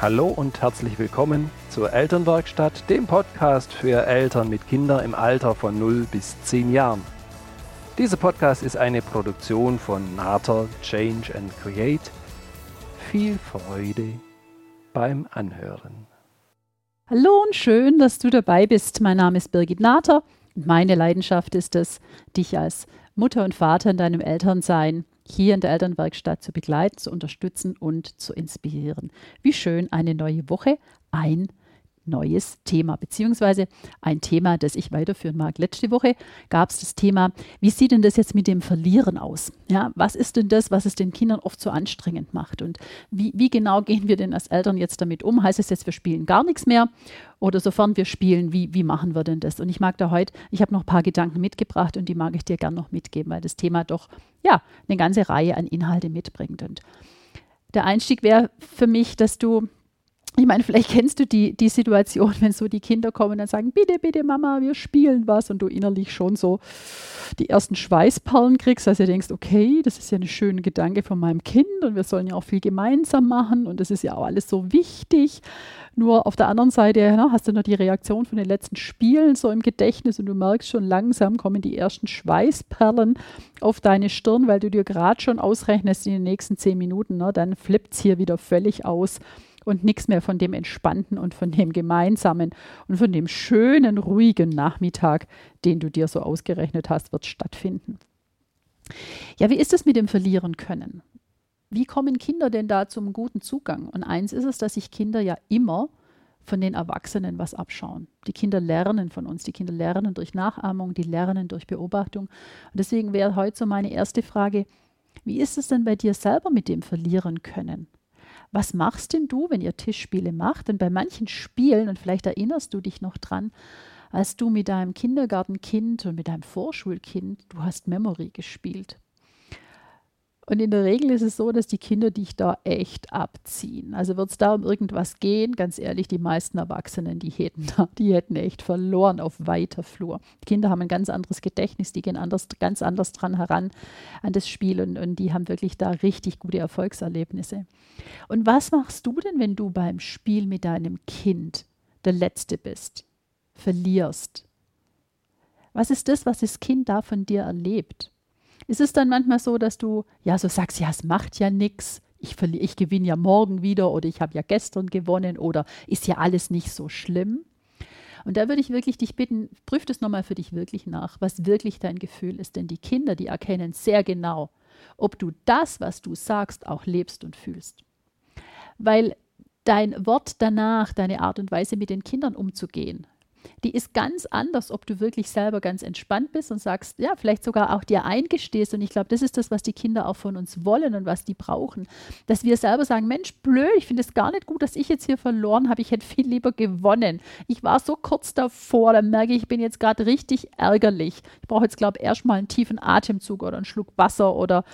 Hallo und herzlich willkommen zur Elternwerkstatt, dem Podcast für Eltern mit Kindern im Alter von 0 bis 10 Jahren. Dieser Podcast ist eine Produktion von Nater Change and Create. Viel Freude beim Anhören. Hallo und schön, dass du dabei bist. Mein Name ist Birgit Nater und meine Leidenschaft ist es, dich als Mutter und Vater in deinem Elternsein hier in der Elternwerkstatt zu begleiten, zu unterstützen und zu inspirieren. Wie schön, eine neue Woche, ein neues Thema, beziehungsweise ein Thema, das ich weiterführen mag. Letzte Woche gab es das Thema, wie sieht denn das jetzt mit dem Verlieren aus? Ja, was ist denn das, was es den Kindern oft so anstrengend macht? Und wie, wie genau gehen wir denn als Eltern jetzt damit um? Heißt es jetzt, wir spielen gar nichts mehr oder sofern wir spielen, wie, wie machen wir denn das? Und ich mag da heute, ich habe noch ein paar Gedanken mitgebracht und die mag ich dir gern noch mitgeben, weil das Thema doch, ja, eine ganze Reihe an Inhalte mitbringt. Und der Einstieg wäre für mich, dass du ich meine, vielleicht kennst du die, die Situation, wenn so die Kinder kommen und sagen, bitte, bitte Mama, wir spielen was und du innerlich schon so die ersten Schweißperlen kriegst, dass du denkst, okay, das ist ja ein schöner Gedanke von meinem Kind und wir sollen ja auch viel gemeinsam machen und das ist ja auch alles so wichtig. Nur auf der anderen Seite na, hast du noch die Reaktion von den letzten Spielen so im Gedächtnis und du merkst schon langsam kommen die ersten Schweißperlen auf deine Stirn, weil du dir gerade schon ausrechnest in den nächsten zehn Minuten, na, dann flippt es hier wieder völlig aus und nichts mehr von dem Entspannten und von dem Gemeinsamen und von dem schönen, ruhigen Nachmittag, den du dir so ausgerechnet hast, wird stattfinden. Ja, wie ist es mit dem Verlieren können? Wie kommen Kinder denn da zum guten Zugang? Und eins ist es, dass sich Kinder ja immer von den Erwachsenen was abschauen. Die Kinder lernen von uns, die Kinder lernen durch Nachahmung, die lernen durch Beobachtung. Und deswegen wäre heute so meine erste Frage, wie ist es denn bei dir selber mit dem Verlieren können? Was machst denn du, wenn ihr Tischspiele macht? Und bei manchen Spielen, und vielleicht erinnerst du dich noch dran, als du mit deinem Kindergartenkind und mit deinem Vorschulkind, du hast Memory gespielt. Und in der Regel ist es so, dass die Kinder dich da echt abziehen. Also wird es da um irgendwas gehen, ganz ehrlich, die meisten Erwachsenen, die hätten, da, die hätten echt verloren auf weiter Flur. Die Kinder haben ein ganz anderes Gedächtnis, die gehen anders, ganz anders dran heran an das Spiel und, und die haben wirklich da richtig gute Erfolgserlebnisse. Und was machst du denn, wenn du beim Spiel mit deinem Kind der Letzte bist, verlierst? Was ist das, was das Kind da von dir erlebt? Ist es dann manchmal so, dass du ja so sagst, ja, es macht ja nichts, ich, ich gewinne ja morgen wieder oder ich habe ja gestern gewonnen oder ist ja alles nicht so schlimm? Und da würde ich wirklich dich bitten, prüf das nochmal für dich wirklich nach, was wirklich dein Gefühl ist. Denn die Kinder, die erkennen sehr genau, ob du das, was du sagst, auch lebst und fühlst. Weil dein Wort danach, deine Art und Weise mit den Kindern umzugehen, die ist ganz anders, ob du wirklich selber ganz entspannt bist und sagst, ja, vielleicht sogar auch dir eingestehst. Und ich glaube, das ist das, was die Kinder auch von uns wollen und was die brauchen. Dass wir selber sagen, Mensch, blöd, ich finde es gar nicht gut, dass ich jetzt hier verloren habe. Ich hätte viel lieber gewonnen. Ich war so kurz davor, dann merke ich, ich bin jetzt gerade richtig ärgerlich. Ich brauche jetzt, glaube ich, erstmal einen tiefen Atemzug oder einen Schluck Wasser oder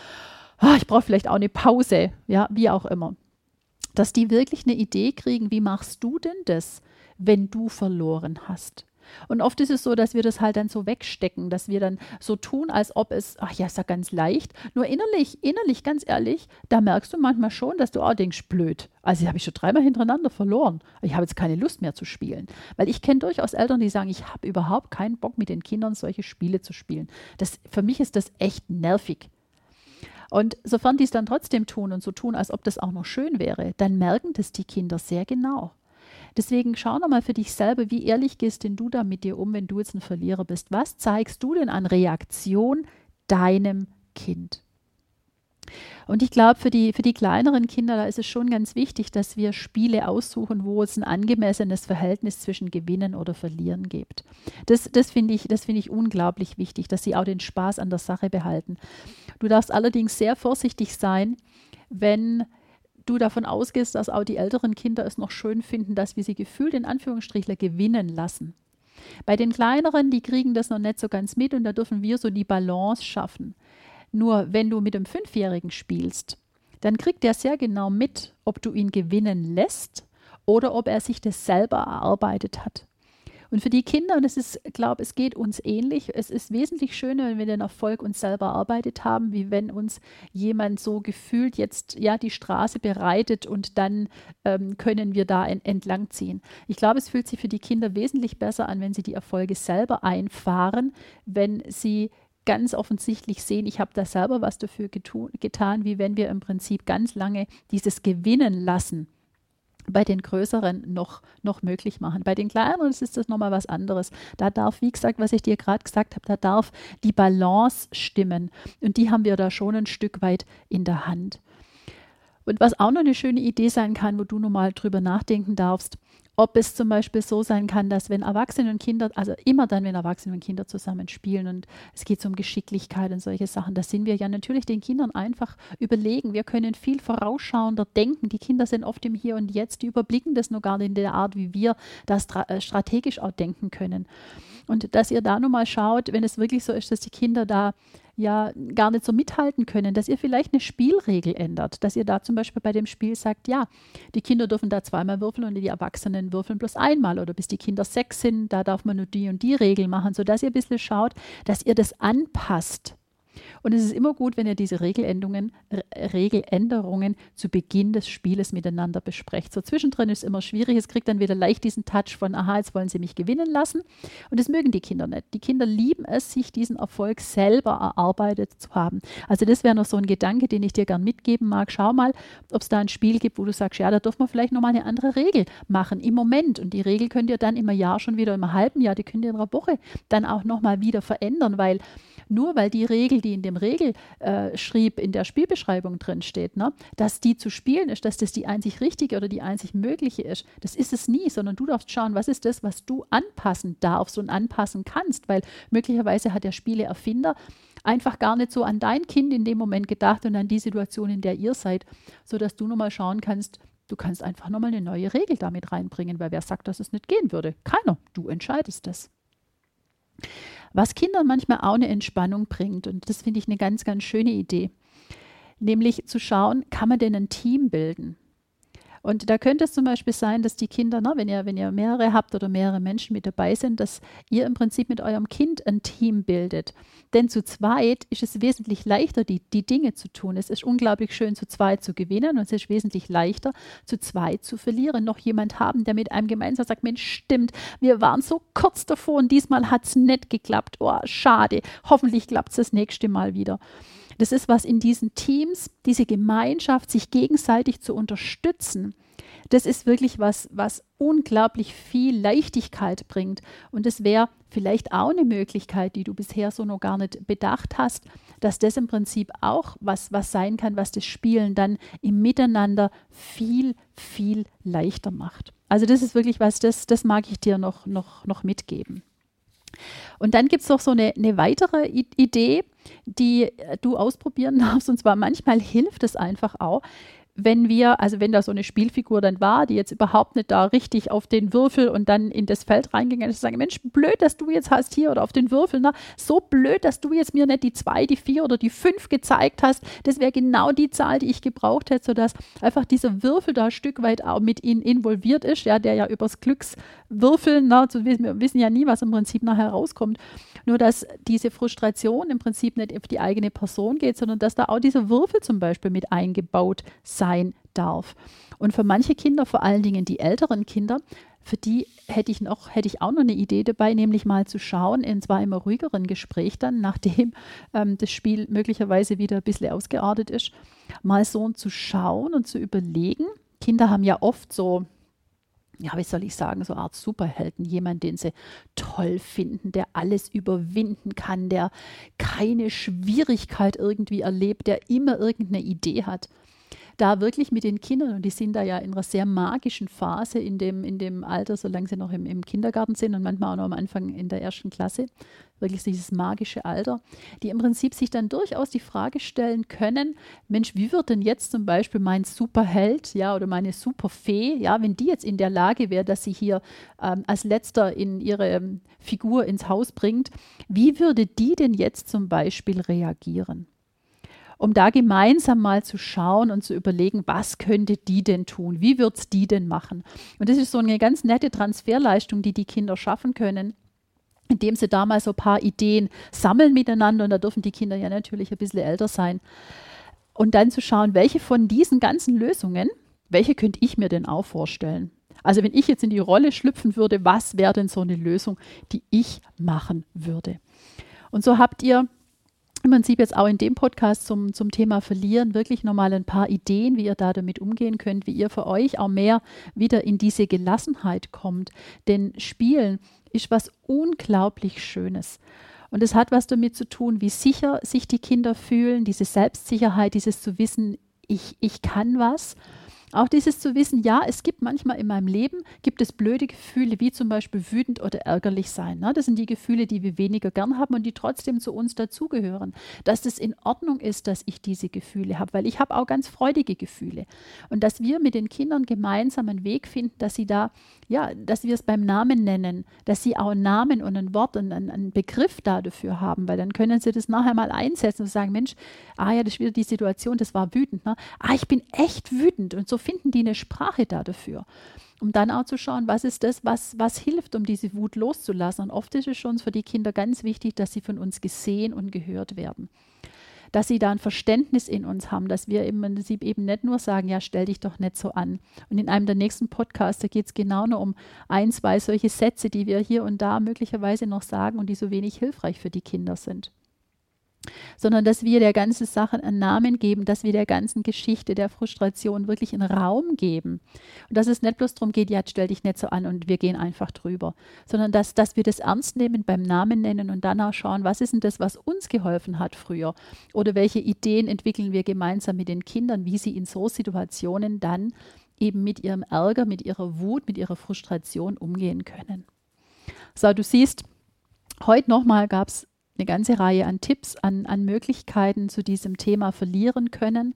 oh, ich brauche vielleicht auch eine Pause, ja, wie auch immer. Dass die wirklich eine Idee kriegen, wie machst du denn das? Wenn du verloren hast. Und oft ist es so, dass wir das halt dann so wegstecken, dass wir dann so tun, als ob es, ach ja, ist ja ganz leicht. Nur innerlich, innerlich, ganz ehrlich, da merkst du manchmal schon, dass du auch denkst, blöd. Also habe ich schon dreimal hintereinander verloren. Ich habe jetzt keine Lust mehr zu spielen. Weil ich kenne durchaus Eltern, die sagen, ich habe überhaupt keinen Bock, mit den Kindern solche Spiele zu spielen. Das, für mich ist das echt nervig. Und sofern die es dann trotzdem tun und so tun, als ob das auch noch schön wäre, dann merken das die Kinder sehr genau. Deswegen schau nochmal für dich selber, wie ehrlich gehst denn du da mit dir um, wenn du jetzt ein Verlierer bist? Was zeigst du denn an Reaktion deinem Kind? Und ich glaube, für die, für die kleineren Kinder, da ist es schon ganz wichtig, dass wir Spiele aussuchen, wo es ein angemessenes Verhältnis zwischen Gewinnen oder Verlieren gibt. Das, das finde ich, find ich unglaublich wichtig, dass sie auch den Spaß an der Sache behalten. Du darfst allerdings sehr vorsichtig sein, wenn du davon ausgehst, dass auch die älteren Kinder es noch schön finden, dass wir sie gefühlt in Anführungsstrichler gewinnen lassen. Bei den kleineren, die kriegen das noch nicht so ganz mit und da dürfen wir so die Balance schaffen. Nur wenn du mit dem Fünfjährigen spielst, dann kriegt er sehr genau mit, ob du ihn gewinnen lässt oder ob er sich das selber erarbeitet hat. Und für die Kinder, und es ist, glaube es geht uns ähnlich, es ist wesentlich schöner, wenn wir den Erfolg uns selber erarbeitet haben, wie wenn uns jemand so gefühlt jetzt ja die Straße bereitet und dann ähm, können wir da en entlang ziehen. Ich glaube, es fühlt sich für die Kinder wesentlich besser an, wenn sie die Erfolge selber einfahren, wenn sie ganz offensichtlich sehen, ich habe da selber was dafür getan, wie wenn wir im Prinzip ganz lange dieses Gewinnen lassen bei den größeren noch, noch möglich machen. Bei den kleineren ist das nochmal was anderes. Da darf, wie gesagt, was ich dir gerade gesagt habe, da darf die Balance stimmen. Und die haben wir da schon ein Stück weit in der Hand. Und was auch noch eine schöne Idee sein kann, wo du nochmal drüber nachdenken darfst, ob es zum Beispiel so sein kann, dass wenn Erwachsene und Kinder, also immer dann, wenn Erwachsene und Kinder zusammen spielen und es geht so um Geschicklichkeit und solche Sachen, da sind wir ja natürlich den Kindern einfach überlegen. Wir können viel vorausschauender denken. Die Kinder sind oft im Hier und Jetzt, die überblicken das nur gar nicht in der Art, wie wir das äh, strategisch auch denken können. Und dass ihr da nun mal schaut, wenn es wirklich so ist, dass die Kinder da ja gar nicht so mithalten können, dass ihr vielleicht eine Spielregel ändert, dass ihr da zum Beispiel bei dem Spiel sagt, ja, die Kinder dürfen da zweimal würfeln und die Erwachsenen würfeln bloß einmal. Oder bis die Kinder sechs sind, da darf man nur die und die Regel machen, sodass ihr ein bisschen schaut, dass ihr das anpasst und es ist immer gut, wenn ihr diese Regeländerungen, Regeländerungen zu Beginn des Spieles miteinander besprecht. So zwischendrin ist es immer schwierig. Es kriegt dann wieder leicht diesen Touch von, aha, jetzt wollen sie mich gewinnen lassen. Und das mögen die Kinder nicht. Die Kinder lieben es, sich diesen Erfolg selber erarbeitet zu haben. Also das wäre noch so ein Gedanke, den ich dir gern mitgeben mag. Schau mal, ob es da ein Spiel gibt, wo du sagst, ja, da dürfen wir vielleicht nochmal eine andere Regel machen im Moment. Und die Regel könnt ihr dann im Jahr schon wieder, im halben Jahr, die könnt ihr in einer Woche dann auch nochmal wieder verändern, weil nur weil die Regel, die in dem Regelschrieb in der Spielbeschreibung drin steht, ne, dass die zu spielen ist, dass das die einzig richtige oder die einzig mögliche ist. Das ist es nie, sondern du darfst schauen, was ist das, was du anpassen darfst und anpassen kannst, weil möglicherweise hat der Spieleerfinder einfach gar nicht so an dein Kind in dem Moment gedacht und an die Situation, in der ihr seid, sodass du nochmal schauen kannst, Du kannst einfach nochmal eine neue Regel damit reinbringen, weil wer sagt, dass es nicht gehen würde? Keiner. Du entscheidest das. Was Kindern manchmal auch eine Entspannung bringt, und das finde ich eine ganz, ganz schöne Idee, nämlich zu schauen, kann man denn ein Team bilden? Und da könnte es zum Beispiel sein, dass die Kinder, na, wenn, ihr, wenn ihr mehrere habt oder mehrere Menschen mit dabei sind, dass ihr im Prinzip mit eurem Kind ein Team bildet. Denn zu zweit ist es wesentlich leichter, die, die Dinge zu tun. Es ist unglaublich schön, zu zweit zu gewinnen und es ist wesentlich leichter, zu zweit zu verlieren. Noch jemand haben, der mit einem gemeinsam sagt, Mensch, stimmt, wir waren so kurz davor und diesmal hat es nicht geklappt. Oh, schade. Hoffentlich klappt es das nächste Mal wieder. Das ist was in diesen Teams, diese Gemeinschaft, sich gegenseitig zu unterstützen. Das ist wirklich was, was unglaublich viel Leichtigkeit bringt. Und das wäre vielleicht auch eine Möglichkeit, die du bisher so noch gar nicht bedacht hast, dass das im Prinzip auch was, was sein kann, was das Spielen dann im Miteinander viel, viel leichter macht. Also das ist wirklich was, das, das mag ich dir noch, noch, noch mitgeben. Und dann gibt es noch so eine, eine weitere Idee, die du ausprobieren darfst. Und zwar manchmal hilft es einfach auch, wenn wir, also wenn da so eine Spielfigur dann war, die jetzt überhaupt nicht da richtig auf den Würfel und dann in das Feld reingegangen ist, sagen, Mensch, blöd, dass du jetzt hast hier oder auf den Würfel, na, so blöd, dass du jetzt mir nicht die zwei, die vier oder die fünf gezeigt hast. Das wäre genau die Zahl, die ich gebraucht hätte, sodass einfach dieser Würfel da ein Stück weit auch mit ihnen involviert ist, ja, der ja übers Glückswürfeln, na, so, wir wissen ja nie, was im Prinzip nachher rauskommt. Nur, dass diese Frustration im Prinzip nicht auf die eigene Person geht, sondern dass da auch dieser Würfel zum Beispiel mit eingebaut sein sein darf. Und für manche Kinder, vor allen Dingen die älteren Kinder, für die hätte ich noch, hätte ich auch noch eine Idee dabei, nämlich mal zu schauen, in zwar immer ruhigeren Gespräch dann, nachdem ähm, das Spiel möglicherweise wieder ein bisschen ausgeartet ist, mal so zu schauen und zu überlegen. Kinder haben ja oft so ja, wie soll ich sagen, so eine Art Superhelden, jemand, den sie toll finden, der alles überwinden kann, der keine Schwierigkeit irgendwie erlebt, der immer irgendeine Idee hat da wirklich mit den Kindern, und die sind da ja in einer sehr magischen Phase in dem, in dem Alter, solange sie noch im, im Kindergarten sind und manchmal auch noch am Anfang in der ersten Klasse, wirklich dieses magische Alter, die im Prinzip sich dann durchaus die Frage stellen können, Mensch, wie wird denn jetzt zum Beispiel mein Superheld, ja, oder meine Superfee, ja, wenn die jetzt in der Lage wäre, dass sie hier ähm, als letzter in ihre ähm, Figur ins Haus bringt, wie würde die denn jetzt zum Beispiel reagieren? Um da gemeinsam mal zu schauen und zu überlegen, was könnte die denn tun? Wie wird es die denn machen? Und das ist so eine ganz nette Transferleistung, die die Kinder schaffen können indem sie da mal so ein paar Ideen sammeln miteinander und da dürfen die Kinder ja natürlich ein bisschen älter sein. Und dann zu schauen, welche von diesen ganzen Lösungen, welche könnte ich mir denn auch vorstellen? Also wenn ich jetzt in die Rolle schlüpfen würde, was wäre denn so eine Lösung, die ich machen würde? Und so habt ihr im Prinzip jetzt auch in dem Podcast zum, zum Thema Verlieren wirklich nochmal ein paar Ideen, wie ihr da damit umgehen könnt, wie ihr für euch auch mehr wieder in diese Gelassenheit kommt. Denn Spielen ist was unglaublich Schönes. Und es hat was damit zu tun, wie sicher sich die Kinder fühlen, diese Selbstsicherheit, dieses zu wissen, ich, ich kann was auch dieses zu wissen, ja, es gibt manchmal in meinem Leben, gibt es blöde Gefühle, wie zum Beispiel wütend oder ärgerlich sein. Ne? Das sind die Gefühle, die wir weniger gern haben und die trotzdem zu uns dazugehören. Dass es in Ordnung ist, dass ich diese Gefühle habe, weil ich habe auch ganz freudige Gefühle. Und dass wir mit den Kindern gemeinsam einen Weg finden, dass sie da, ja, dass wir es beim Namen nennen, dass sie auch einen Namen und ein Wort und einen, einen Begriff da dafür haben, weil dann können sie das nachher mal einsetzen und sagen, Mensch, ah ja, das ist wieder die Situation, das war wütend. Ne? Ah, ich bin echt wütend. Und so finden die eine Sprache da dafür. Um dann auch zu schauen, was ist das, was, was hilft, um diese Wut loszulassen. Und oft ist es schon für die Kinder ganz wichtig, dass sie von uns gesehen und gehört werden. Dass sie da ein Verständnis in uns haben, dass wir im Prinzip eben nicht nur sagen, ja, stell dich doch nicht so an. Und in einem der nächsten Podcasts, da geht es genau nur um ein, zwei solche Sätze, die wir hier und da möglicherweise noch sagen und die so wenig hilfreich für die Kinder sind sondern dass wir der ganzen Sache einen Namen geben, dass wir der ganzen Geschichte der Frustration wirklich einen Raum geben. Und dass es nicht bloß darum geht, ja, stell dich nicht so an und wir gehen einfach drüber, sondern dass, dass wir das ernst nehmen, beim Namen nennen und dann auch schauen, was ist denn das, was uns geholfen hat früher? Oder welche Ideen entwickeln wir gemeinsam mit den Kindern, wie sie in so Situationen dann eben mit ihrem Ärger, mit ihrer Wut, mit ihrer Frustration umgehen können. So, du siehst, heute nochmal gab es eine ganze Reihe an Tipps, an, an Möglichkeiten zu diesem Thema verlieren können.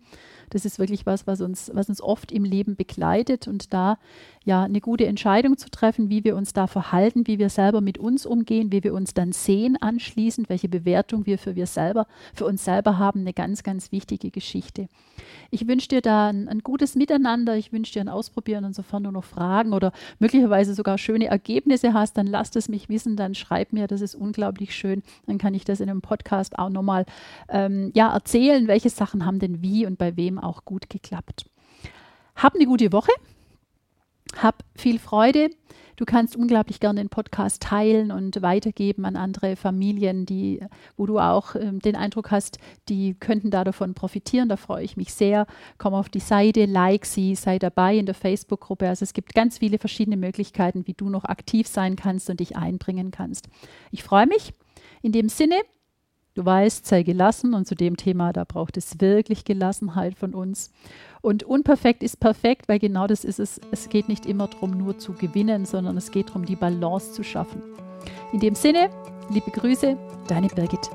Das ist wirklich was, was uns, was uns oft im Leben begleitet und da ja eine gute Entscheidung zu treffen, wie wir uns da verhalten, wie wir selber mit uns umgehen, wie wir uns dann sehen anschließend, welche Bewertung wir für wir selber, für uns selber haben, eine ganz, ganz wichtige Geschichte. Ich wünsche dir da ein, ein gutes Miteinander, ich wünsche dir ein Ausprobieren und sofern du noch Fragen oder möglicherweise sogar schöne Ergebnisse hast, dann lass es mich wissen, dann schreib mir, das ist unglaublich schön, dann kann ich das in einem Podcast auch nochmal ähm, ja, erzählen, welche Sachen haben denn wie und bei wem auch gut geklappt. Hab eine gute Woche. Hab viel Freude. Du kannst unglaublich gerne den Podcast teilen und weitergeben an andere Familien, die, wo du auch äh, den Eindruck hast, die könnten da davon profitieren. Da freue ich mich sehr. Komm auf die Seite, like sie, sei dabei in der Facebook-Gruppe. Also es gibt ganz viele verschiedene Möglichkeiten, wie du noch aktiv sein kannst und dich einbringen kannst. Ich freue mich. In dem Sinne, Du weißt, sei gelassen und zu dem Thema, da braucht es wirklich Gelassenheit von uns. Und unperfekt ist perfekt, weil genau das ist es. Es geht nicht immer darum, nur zu gewinnen, sondern es geht darum, die Balance zu schaffen. In dem Sinne, liebe Grüße, deine Birgit.